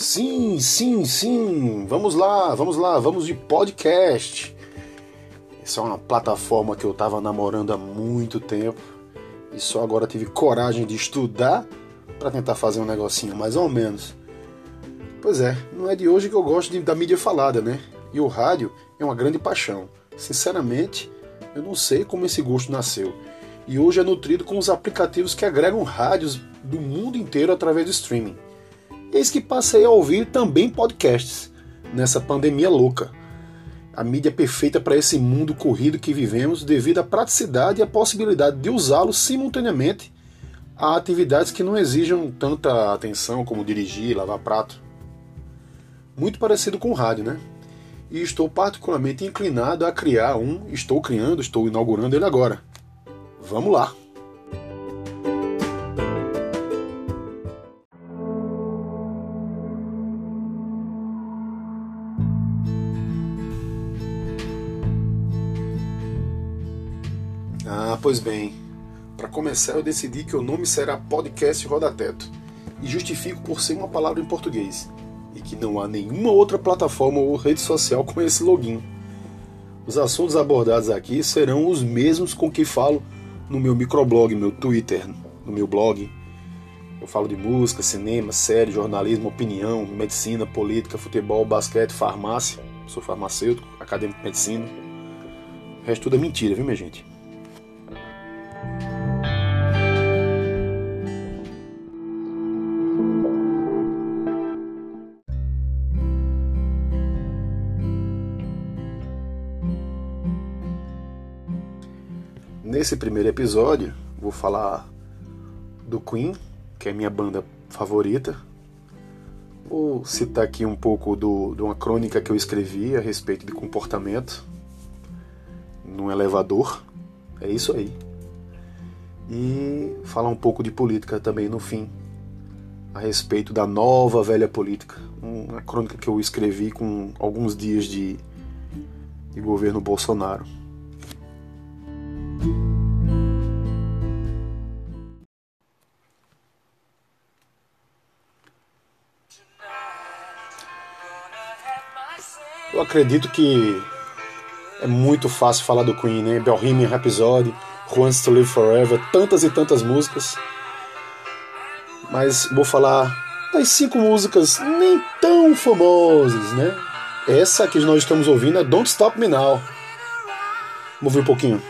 Sim, sim, sim. Vamos lá, vamos lá, vamos de podcast. Essa é uma plataforma que eu estava namorando há muito tempo e só agora tive coragem de estudar para tentar fazer um negocinho mais ou menos. Pois é, não é de hoje que eu gosto de, da mídia falada, né? E o rádio é uma grande paixão. Sinceramente, eu não sei como esse gosto nasceu. E hoje é nutrido com os aplicativos que agregam rádios do mundo inteiro através do streaming. Eis que passei a ouvir também podcasts nessa pandemia louca. A mídia perfeita para esse mundo corrido que vivemos devido à praticidade e à possibilidade de usá-lo simultaneamente a atividades que não exijam tanta atenção como dirigir, lavar prato. Muito parecido com o rádio, né? E estou particularmente inclinado a criar um, estou criando, estou inaugurando ele agora. Vamos lá! Pois bem. Para começar, eu decidi que o nome será Podcast Roda Teto e justifico por ser uma palavra em português e que não há nenhuma outra plataforma ou rede social com esse login. Os assuntos abordados aqui serão os mesmos com que falo no meu microblog, meu Twitter, no meu blog. Eu falo de música, cinema, série, jornalismo, opinião, medicina, política, futebol, basquete, farmácia. Sou farmacêutico, acadêmico de medicina. O resto tudo é mentira, viu, minha gente? Nesse primeiro episódio, vou falar do Queen, que é minha banda favorita. Vou citar aqui um pouco do, de uma crônica que eu escrevi a respeito de comportamento num elevador. É isso aí. E falar um pouco de política também no fim, a respeito da nova velha política. Uma crônica que eu escrevi com alguns dias de, de governo Bolsonaro. Acredito que é muito fácil falar do Queen, né? Bohemian Rhapsody, Wants to Live Forever, tantas e tantas músicas. Mas vou falar das cinco músicas nem tão famosas, né? Essa que nós estamos ouvindo é Don't Stop Me Now. Vamos ouvir um pouquinho.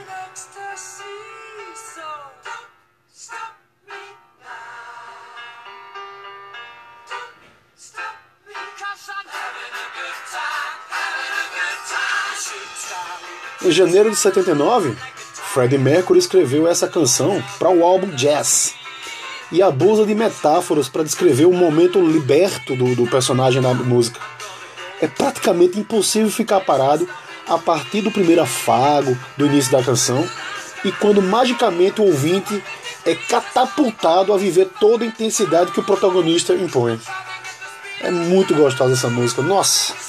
Janeiro de 79, Freddie Mercury escreveu essa canção para o álbum Jazz e abusa de metáforas para descrever o momento liberto do, do personagem da música. É praticamente impossível ficar parado a partir do primeiro afago do início da canção e quando magicamente o ouvinte é catapultado a viver toda a intensidade que o protagonista impõe. É muito gostosa essa música, nossa!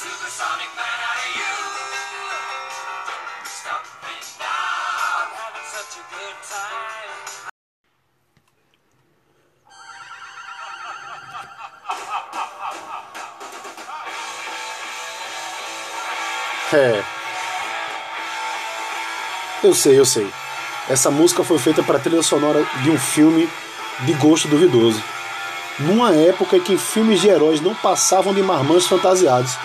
É. Eu sei, eu sei. Essa música foi feita para a trilha sonora de um filme de gosto duvidoso. Numa época em que filmes de heróis não passavam de marmanjos fantasiados.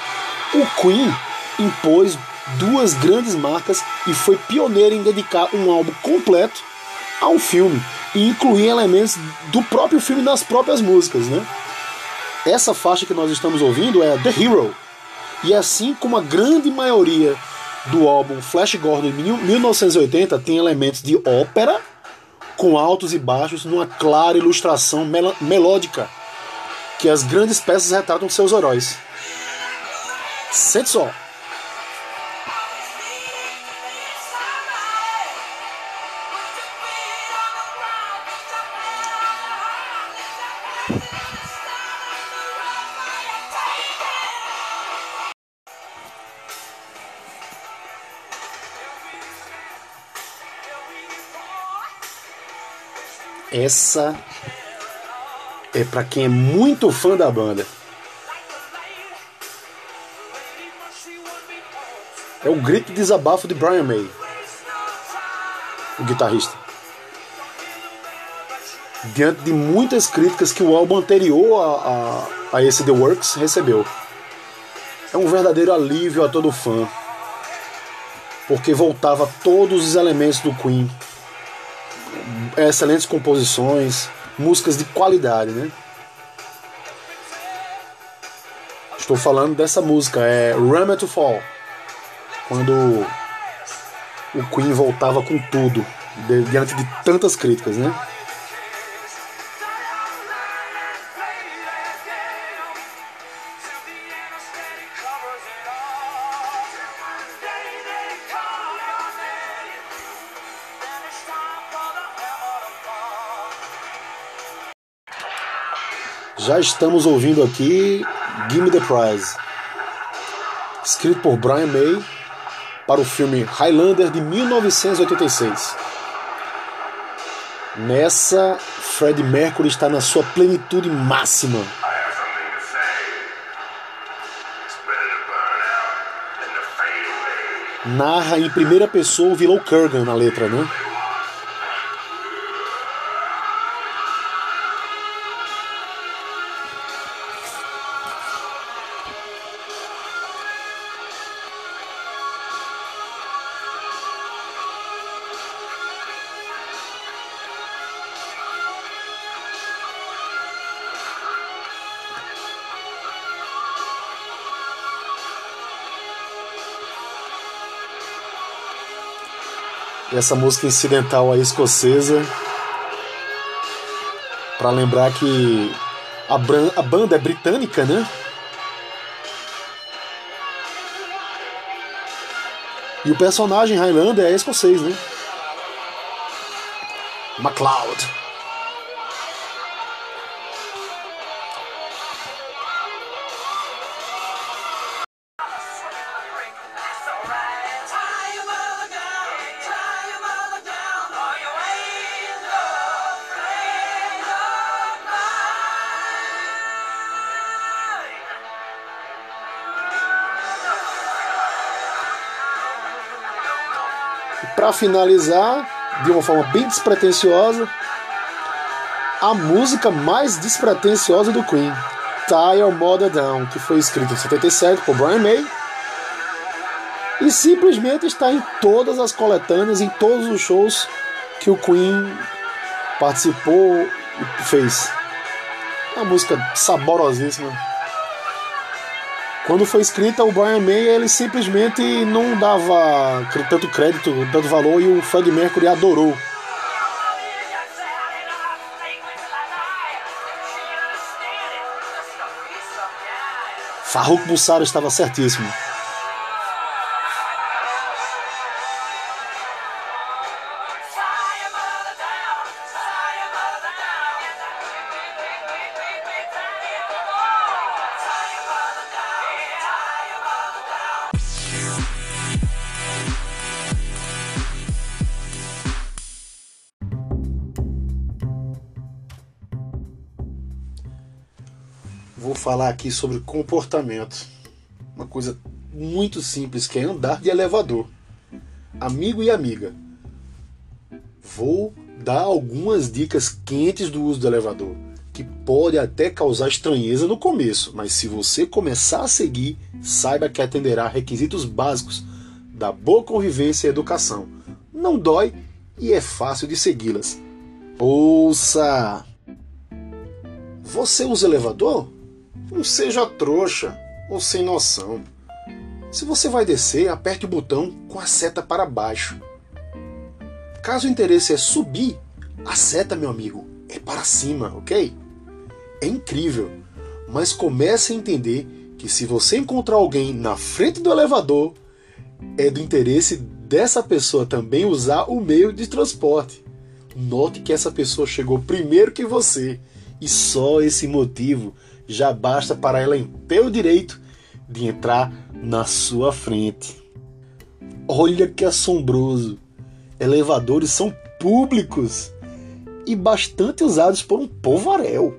O Queen impôs duas grandes marcas e foi pioneiro em dedicar um álbum completo a um filme e incluir elementos do próprio filme nas próprias músicas, né? Essa faixa que nós estamos ouvindo é The Hero, e assim como a grande maioria do álbum Flash Gordon de 1980 tem elementos de ópera com altos e baixos numa clara ilustração mel melódica que as grandes peças retratam seus heróis. Sente só. Essa é para quem é muito fã da banda. É o grito de desabafo de Brian May, o guitarrista. Diante de muitas críticas que o álbum anterior a, a, a esse The Works recebeu. É um verdadeiro alívio a todo fã, porque voltava todos os elementos do Queen excelentes composições, músicas de qualidade, né? Estou falando dessa música, é Run to Fall. Quando o Queen voltava com tudo, diante de tantas críticas, né? Já estamos ouvindo aqui Gimme the Prize, escrito por Brian May para o filme Highlander de 1986. Nessa, Fred Mercury está na sua plenitude máxima. Narra em primeira pessoa o vilão Kurgan na letra, né? Essa música incidental aí escocesa para lembrar que a, a banda é britânica, né? E o personagem Highlander é escocês, né? MacLeod. Para finalizar, de uma forma bem despretensiosa, a música mais despretensiosa do Queen, Tire Mother Down, que foi escrita em 77 por Brian May e simplesmente está em todas as coletâneas, em todos os shows que o Queen participou e fez. Uma música saborosíssima. Quando foi escrita, o Brian May ele simplesmente não dava tanto crédito, tanto valor e o Fred Mercury adorou. Farrukh Bussaro estava certíssimo. Falar aqui sobre comportamento. Uma coisa muito simples que é andar de elevador. Amigo e amiga, vou dar algumas dicas quentes do uso do elevador, que pode até causar estranheza no começo, mas se você começar a seguir, saiba que atenderá requisitos básicos da boa convivência e educação. Não dói e é fácil de segui-las. Ouça! Você usa elevador? Não seja trouxa ou sem noção. Se você vai descer, aperte o botão com a seta para baixo. Caso o interesse é subir, a seta, meu amigo, é para cima, ok? É incrível, mas comece a entender que se você encontrar alguém na frente do elevador, é do interesse dessa pessoa também usar o meio de transporte. Note que essa pessoa chegou primeiro que você e só esse motivo já basta para ela ter o direito de entrar na sua frente. Olha que assombroso! Elevadores são públicos e bastante usados por um povaréu.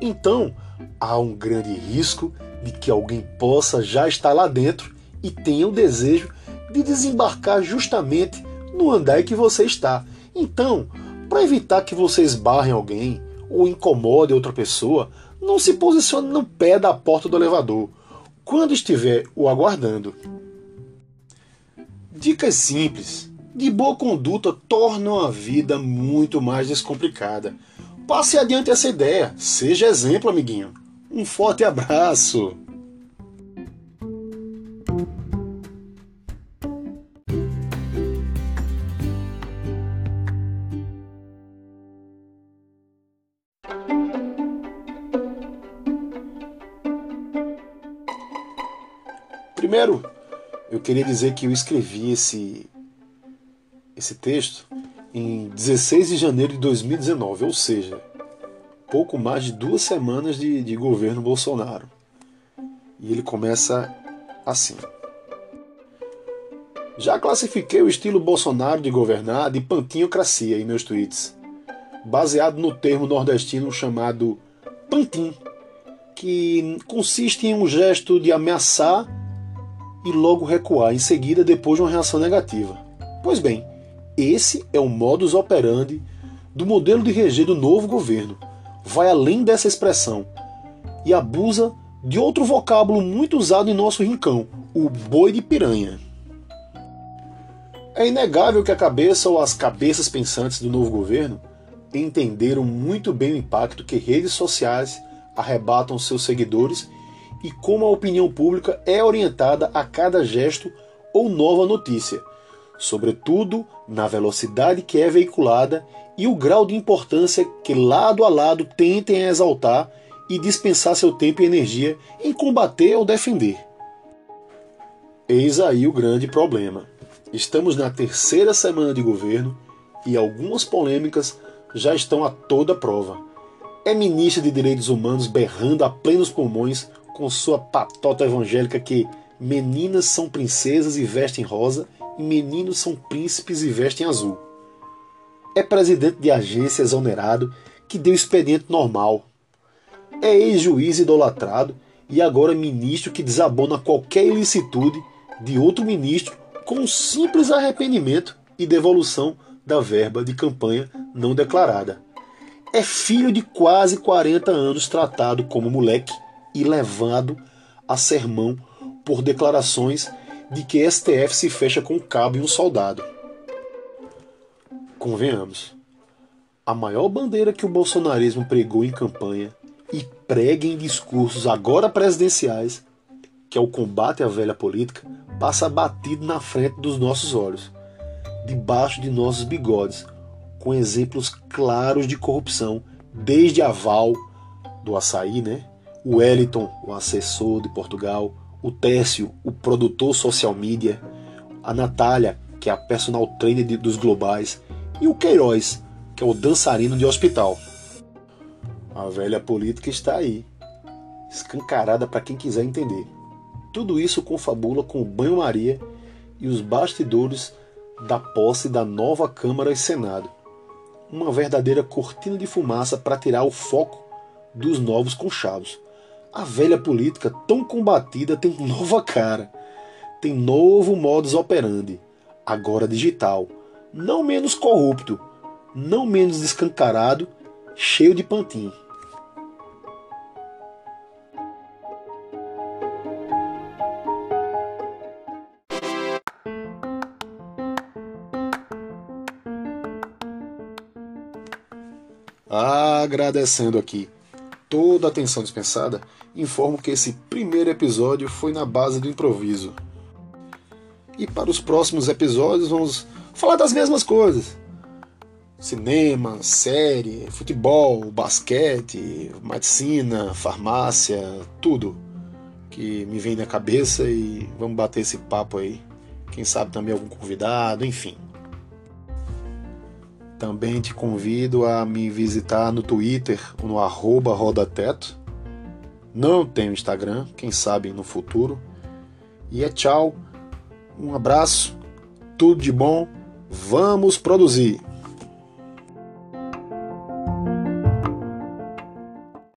Então, há um grande risco de que alguém possa já estar lá dentro e tenha o desejo de desembarcar justamente no andar que você está. Então, para evitar que você esbarre alguém ou incomode outra pessoa, não se posicione no pé da porta do elevador quando estiver o aguardando. Dicas simples de boa conduta tornam a vida muito mais descomplicada. Passe adiante essa ideia, seja exemplo, amiguinho. Um forte abraço! Primeiro, eu queria dizer que eu escrevi esse, esse texto em 16 de janeiro de 2019, ou seja, pouco mais de duas semanas de, de governo Bolsonaro. E ele começa assim. Já classifiquei o estilo Bolsonaro de governar de pantinocracia em meus tweets, baseado no termo nordestino chamado pantin, que consiste em um gesto de ameaçar e logo recuar em seguida depois de uma reação negativa. Pois bem, esse é o modus operandi do modelo de reger do novo governo. Vai além dessa expressão e abusa de outro vocábulo muito usado em nosso rincão, o boi de piranha. É inegável que a cabeça ou as cabeças pensantes do novo governo entenderam muito bem o impacto que redes sociais arrebatam seus seguidores e como a opinião pública é orientada a cada gesto ou nova notícia, sobretudo na velocidade que é veiculada e o grau de importância que lado a lado tentem exaltar e dispensar seu tempo e energia em combater ou defender. Eis aí o grande problema. Estamos na terceira semana de governo e algumas polêmicas já estão a toda prova. É ministra de Direitos Humanos berrando a plenos pulmões com sua patota evangélica que meninas são princesas e vestem rosa e meninos são príncipes e vestem azul. É presidente de agência exonerado que deu expediente normal. É ex-juiz idolatrado e agora ministro que desabona qualquer ilicitude de outro ministro com um simples arrependimento e devolução da verba de campanha não declarada. É filho de quase 40 anos tratado como moleque e levado a sermão por declarações de que STF se fecha com um cabo e um soldado. Convenhamos, a maior bandeira que o bolsonarismo pregou em campanha e prega em discursos agora presidenciais, que é o combate à velha política, passa batido na frente dos nossos olhos, debaixo de nossos bigodes, com exemplos claros de corrupção, desde a Val do açaí, né? O Wellington, o assessor de Portugal, o Técio, o produtor social media, a Natália, que é a personal trainer de, dos globais, e o Queiroz, que é o dançarino de hospital. A velha política está aí, escancarada para quem quiser entender. Tudo isso confabula com o banho-maria e os bastidores da posse da nova Câmara e Senado. Uma verdadeira cortina de fumaça para tirar o foco dos novos conchavos a velha política tão combatida tem nova cara, tem novo modus operandi, agora digital, não menos corrupto, não menos escancarado, cheio de pantin. Agradecendo aqui toda a atenção dispensada, informo que esse primeiro episódio foi na base do improviso. E para os próximos episódios vamos falar das mesmas coisas: cinema, série, futebol, basquete, medicina, farmácia, tudo que me vem na cabeça e vamos bater esse papo aí. Quem sabe também algum convidado, enfim. Também te convido a me visitar no Twitter, no arroba rodateto. Não tenho Instagram, quem sabe no futuro. E é tchau, um abraço, tudo de bom, vamos produzir!